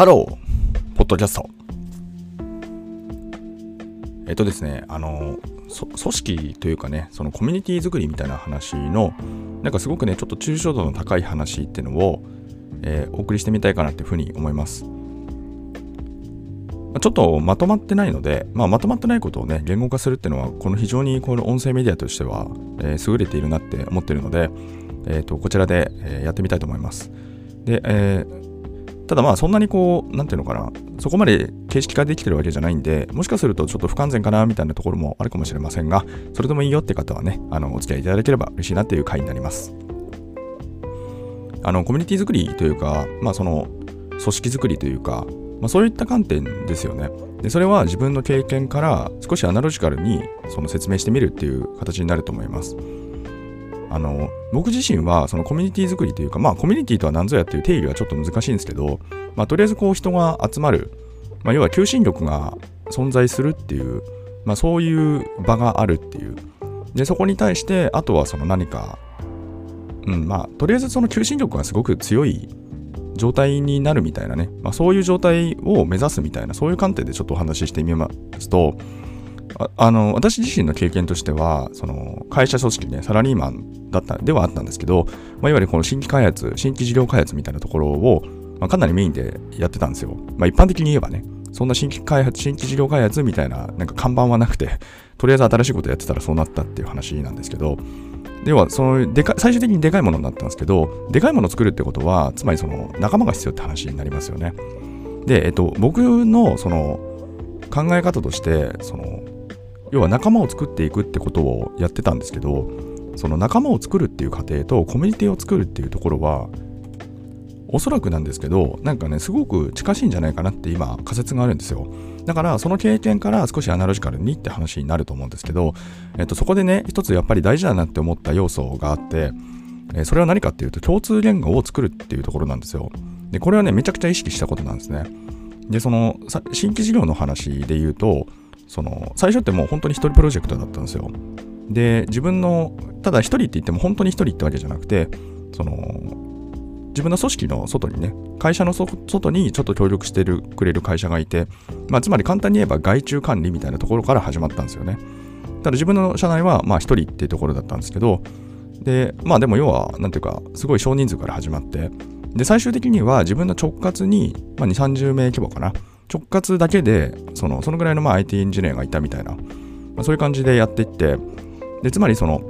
ハロー、ポッドキャスト。えっとですね、あの、組織というかね、そのコミュニティ作りみたいな話の、なんかすごくね、ちょっと抽象度の高い話っていうのを、えー、お送りしてみたいかなっていうふうに思います。ちょっとまとまってないので、まあ、まとまってないことをね、言語化するっていうのは、この非常にこの音声メディアとしては、えー、優れているなって思ってるので、えーと、こちらで、えー、やってみたいと思います。で、えー、ただまあそんなにこう、なんていうのかな、そこまで形式化できてるわけじゃないんで、もしかするとちょっと不完全かなみたいなところもあるかもしれませんが、それでもいいよって方はね、あのお付き合いいただければ嬉しいなっていう回になります。あの、コミュニティ作りというか、まあその、組織作りというか、まあ、そういった観点ですよね。で、それは自分の経験から少しアナロジカルにその説明してみるっていう形になると思います。あの僕自身はそのコミュニティ作りというか、まあ、コミュニティとは何ぞやっていう定義はちょっと難しいんですけど、まあ、とりあえずこう人が集まる、まあ、要は求心力が存在するっていう、まあ、そういう場があるっていう。でそこに対してあとはその何か、うんまあ、とりあえずその求心力がすごく強い状態になるみたいなね、まあ、そういう状態を目指すみたいなそういう観点でちょっとお話ししてみますとあの私自身の経験としてはその会社組織ねサラリーマンだったではあったんですけど、まあ、いわゆるこの新規開発新規事業開発みたいなところを、まあ、かなりメインでやってたんですよ、まあ、一般的に言えばねそんな新規開発新規事業開発みたいななんか看板はなくてとりあえず新しいことやってたらそうなったっていう話なんですけどではそのでか最終的にでかいものになったんですけどでかいものを作るってことはつまりその仲間が必要って話になりますよね。で、えっと、僕のその考え方としてその要は仲間を作っていくってことをやってたんですけどその仲間を作るっていう過程とコミュニティを作るっていうところはおそらくなんですけどなんかねすごく近しいんじゃないかなって今仮説があるんですよ。だからその経験から少しアナロジカルにって話になると思うんですけど、えっと、そこでね一つやっぱり大事だなって思った要素があってそれは何かっていうと共通言語を作るっていうところなんですよ。でこれはねめちゃくちゃ意識したことなんですね。でその新規事業の話で言うとその最初ってもう本当に一人プロジェクトだったんですよ。で自分のただ一人って言っても本当に一人ってわけじゃなくてその自分の組織の外にね会社の外にちょっと協力してるくれる会社がいて、まあ、つまり簡単に言えば外注管理みたいなところから始まったんですよね。ただ自分の社内はまあ一人っていうところだったんですけどでまあでも要は何ていうかすごい少人数から始まってで最終的には自分の直轄に、まあ、2 3 0名規模かな直轄だけでそのそのぐらいのまあ IT エンジニアがいたみたいな、まあ、そういう感じでやっていってでつまりその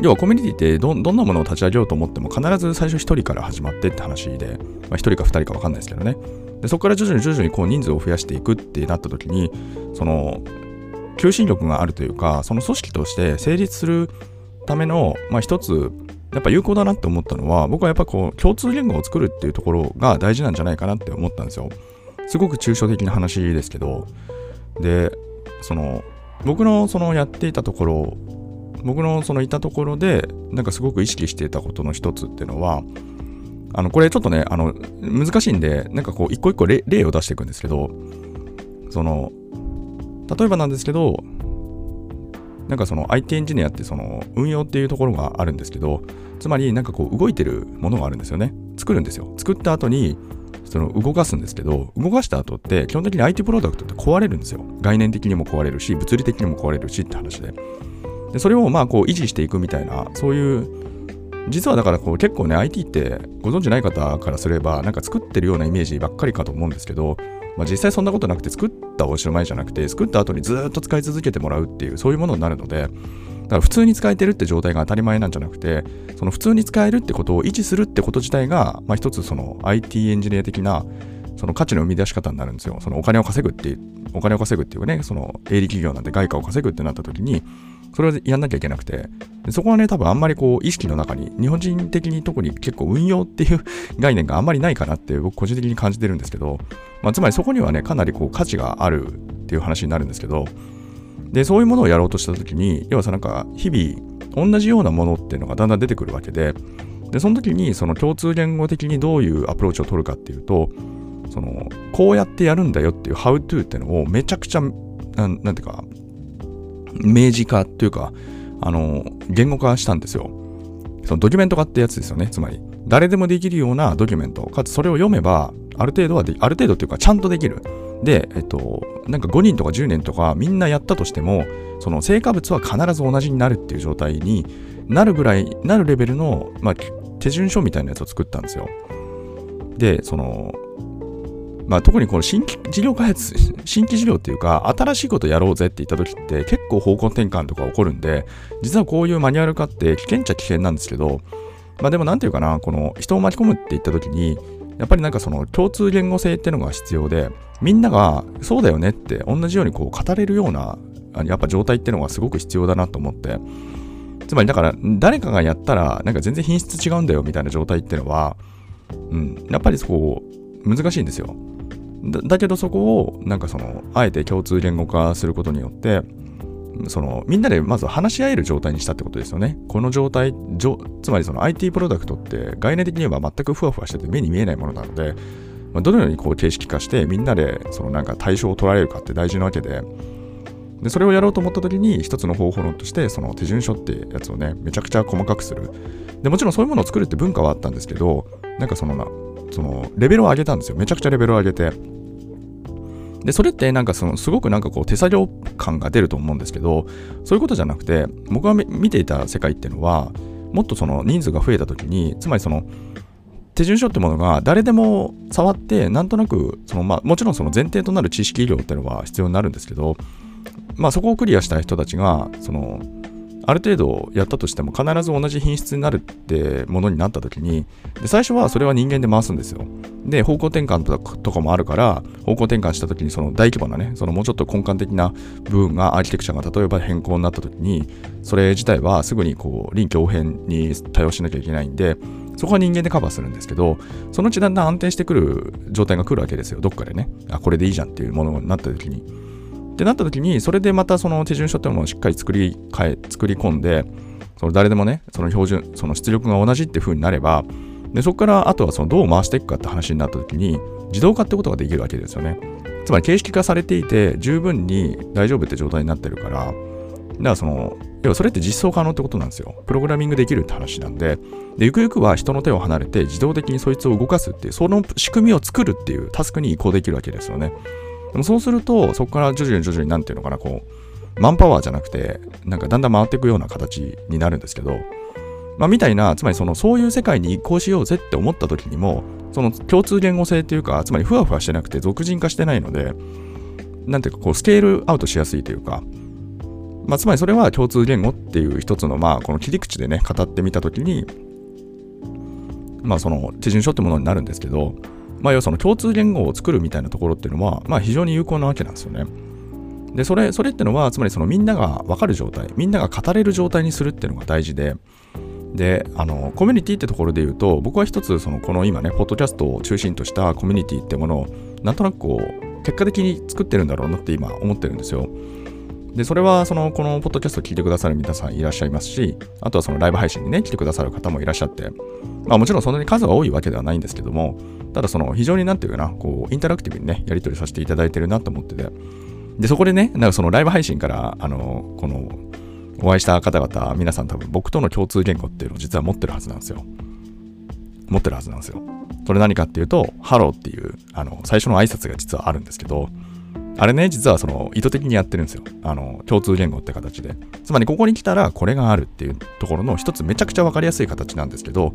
要はコミュニティってどどんなものを立ち上げようと思っても必ず最初1人から始まってって話で、まあ、1人か2人か分かんないですけどねでそこから徐々に徐々にこう人数を増やしていくってなった時にその求心力があるというかその組織として成立するための、まあ、一つやっぱ有効だなって思ったのは僕はやっぱこう共通言語を作るっていうところが大事なんじゃないかなって思ったんですよ。すごく抽象的な話ですけど、で、その、僕のそのやっていたところ、僕のそのいたところで、なんかすごく意識していたことの一つっていうのは、あの、これちょっとね、あの、難しいんで、なんかこう、一個一個例を出していくんですけど、その、例えばなんですけど、なんかその IT エンジニアってその運用っていうところがあるんですけど、つまりなんかこう動いてるものがあるんですよね。作るんですよ。作った後にその動かすんですけど、動かした後って基本的に IT プロダクトって壊れるんですよ。概念的にも壊れるし、物理的にも壊れるしって話で。でそれをまあこう維持していくみたいな、そういう実はだからこう結構ね IT ってご存知ない方からすればなんか作ってるようなイメージばっかりかと思うんですけど、まあ、実際そんなことなくて作ったおしまいじゃなくて作った後にずっと使い続けてもらうっていうそういうものになるのでだから普通に使えてるって状態が当たり前なんじゃなくて、その普通に使えるってことを維持するってこと自体が、まあ、一つその IT エンジニア的なその価値の生み出し方になるんですよ。そのお金を稼ぐっていう、お金を稼ぐっていうかね、その営利企業なんで外貨を稼ぐってなった時に、それをやんなきゃいけなくて、そこはね、多分あんまりこう意識の中に、日本人的に特に結構運用っていう概念があんまりないかなって僕個人的に感じてるんですけど、まあ、つまりそこにはね、かなりこう価値があるっていう話になるんですけど、で、そういうものをやろうとしたときに、要はさ、なんか、日々、同じようなものっていうのがだんだん出てくるわけで、で、その時に、その共通言語的にどういうアプローチを取るかっていうと、その、こうやってやるんだよっていう How to っていうのをめちゃくちゃ、なんなんていうか、明示化っていうか、あの、言語化したんですよ。そのドキュメント化ってやつですよね。つまり、誰でもできるようなドキュメント、かつそれを読めば、ある程度は、ある程度っていうかちゃんとできる。で、えっと、なんか5人とか10年とかみんなやったとしても、その成果物は必ず同じになるっていう状態になるぐらい、なるレベルの、まあ、手順書みたいなやつを作ったんですよ。で、その、まあ、特にこの新規事業開発、新規事業っていうか、新しいことやろうぜって言った時って結構方向転換とか起こるんで、実はこういうマニュアル化って危険っちゃ危険なんですけど、まあでもなんていうかな、この人を巻き込むって言った時に、やっぱりなんかその共通言語性っていうのが必要で、みんながそうだよねって同じようにこう語れるような、やっぱ状態っていうのがすごく必要だなと思って、つまりだから誰かがやったらなんか全然品質違うんだよみたいな状態っていうのは、うん、やっぱりそこ難しいんですよ。だだけどそこをなんかそのあえて共通言語化することによってそのみんなでまず話し合える状態にしたってことですよね。この状態、つまりその IT プロダクトって概念的に言えば全くふわふわしてて目に見えないものなので、まあ、どのようにこう形式化してみんなでそのなんか対象を取られるかって大事なわけで、でそれをやろうと思った時に一つの方法論としてその手順書ってやつをねめちゃくちゃ細かくする。でもちろんそういうものを作るって文化はあったんですけどなんかそのなそのレベルを上げたんですよ。めちゃくちゃレベルを上げて。で、それってなんかそのすごくなんかこう手作業感が出ると思うんですけど、そういうことじゃなくて、僕が見ていた世界っていうのは、もっとその人数が増えた時に、つまりその手順書ってものが誰でも触って、なんとなく、そのまあもちろんその前提となる知識医療っていうのは必要になるんですけど、まあそこをクリアした人たちが、そのある程度やったとしても必ず同じ品質になるってものになった時にで最初はそれは人間で回すんですよで方向転換とかもあるから方向転換した時にその大規模なねそのもうちょっと根幹的な部分がアーキテクチャが例えば変更になった時にそれ自体はすぐにこう臨機応変に対応しなきゃいけないんでそこは人間でカバーするんですけど、そのうちだんだん安定してくる状態が来るわけですよ。どっかでね。あ、これでいいじゃんっていうものになった時に。ってなった時に、それでまたその手順書っていうものをしっかり作り変え、作り込んで、その誰でもね、その標準、その出力が同じっていう風になれば、でそこからあとはそのどう回していくかって話になった時に、自動化ってことができるわけですよね。つまり形式化されていて、十分に大丈夫って状態になってるから、だからその、要はそれって実装可能ってことなんですよ。プログラミングできるって話なんで、でゆくゆくは人の手を離れて自動的にそいつを動かすっていう、その仕組みを作るっていうタスクに移行できるわけですよね。でもそうすると、そこから徐々に徐々になんていうのかな、こう、マンパワーじゃなくて、なんかだんだん回っていくような形になるんですけど、まあ、みたいな、つまりその、そういう世界に移行しようぜって思った時にも、その共通言語性っていうか、つまりふわふわしてなくて、俗人化してないので、なんていうか、こう、スケールアウトしやすいというか、まあ、つまりそれは共通言語っていう一つの、まあ、この切り口でね、語ってみたときに、まあ、その手順書ってものになるんですけど、まあ、要はその共通言語を作るみたいなところっていうのは、まあ、非常に有効なわけなんですよね。で、それ、それってのは、つまりそのみんなが分かる状態、みんなが語れる状態にするっていうのが大事で、で、あの、コミュニティってところで言うと、僕は一つ、その、この今ね、ポッドキャストを中心としたコミュニティってものを、なんとなくこう、結果的に作ってるんだろうなって今思ってるんですよ。で、それは、その、このポッドキャストを聞いてくださる皆さんいらっしゃいますし、あとはそのライブ配信にね、来てくださる方もいらっしゃって、まあもちろんそんなに数が多いわけではないんですけども、ただその非常になんていうかな、こう、インタラクティブにね、やり取りさせていただいてるなと思ってて、で、そこでね、なんかそのライブ配信から、あの、この、お会いした方々、皆さん多分僕との共通言語っていうのを実は持ってるはずなんですよ。持ってるはずなんですよ。それ何かっていうと、ハローっていう、あの、最初の挨拶が実はあるんですけど、あれね、実はその意図的にやってるんですよ。あの、共通言語って形で。つまりここに来たらこれがあるっていうところの一つめちゃくちゃわかりやすい形なんですけど、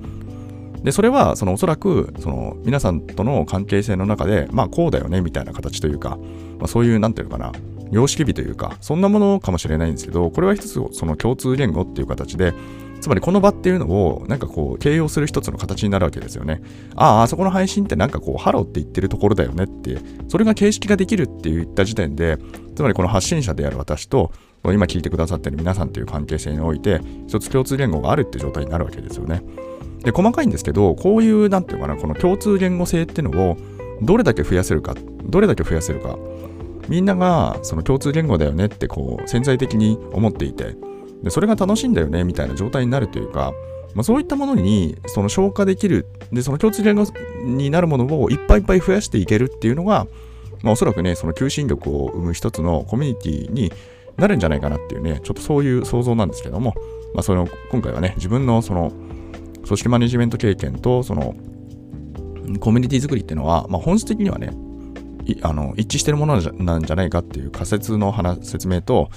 で、それは、そのおそらく、その皆さんとの関係性の中で、まあこうだよねみたいな形というか、まあ、そういう、なんていうのかな、様式美というか、そんなものかもしれないんですけど、これは一つその共通言語っていう形で、つまりこの場っていうのをなんかこう形容する一つの形になるわけですよね。ああ、あそこの配信ってなんかこうハローって言ってるところだよねって、それが形式ができるって言った時点で、つまりこの発信者である私と、今聞いてくださってる皆さんという関係性において、一つ共通言語があるって状態になるわけですよね。で、細かいんですけど、こういう、なんていうかな、この共通言語性っていうのをどれだけ増やせるか、どれだけ増やせるか、みんながその共通言語だよねってこう潜在的に思っていて、でそれが楽しいんだよねみたいな状態になるというか、まあ、そういったものにその消化できるでその共通言語になるものをいっぱいいっぱい増やしていけるっていうのが、まあ、おそらくねその求心力を生む一つのコミュニティになるんじゃないかなっていうねちょっとそういう想像なんですけども、まあ、その今回はね自分のその組織マネジメント経験とそのコミュニティ作りっていうのは、まあ、本質的にはねあの一致してるものなんじゃないかっていう仮説の話説明と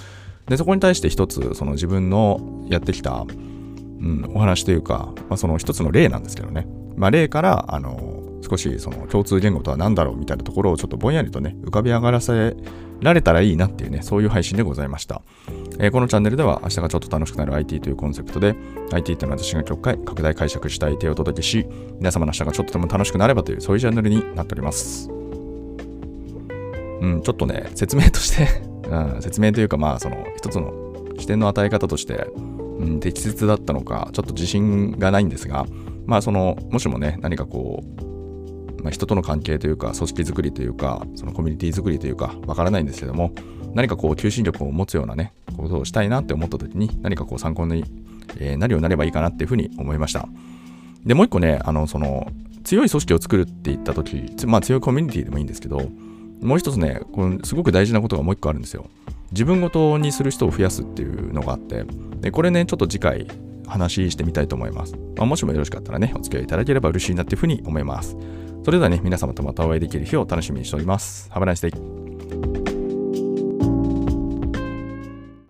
でそこに対して一つその自分のやってきた、うん、お話というか、まあ、その一つの例なんですけどね、まあ、例からあの少しその共通言語とは何だろうみたいなところをちょっとぼんやりとね浮かび上がらせられたらいいなっていうねそういう配信でございました、えー、このチャンネルでは明日がちょっと楽しくなる IT というコンセプトで IT っていうのは私が極快拡大解釈したい手をお届けし皆様の明日がちょっとでも楽しくなればというそういうチャンネルになっております。うん、ちょっとね、説明としてうん、説明というか、まあ、その一つの視点の与え方として、うん、適切だったのか、ちょっと自信がないんですが、まあ、その、もしもね、何かこう、まあ、人との関係というか、組織づくりというか、そのコミュニティづくりというか、わからないんですけども、何かこう、求心力を持つようなね、ことをしたいなって思った時に、何かこう、参考に、えー、なるようになればいいかなっていうふうに思いました。で、もう一個ね、あの、その、強い組織を作るって言った時、まあ、強いコミュニティでもいいんですけど、もう一つね、このすごく大事なことがもう一個あるんですよ。自分ごとにする人を増やすっていうのがあって、でこれね、ちょっと次回話してみたいと思います。まあ、もしもよろしかったらね、お付き合いいただければ嬉しいなっていうふうに思います。それではね、皆様とまたお会いできる日を楽しみにしております。Have a nice day!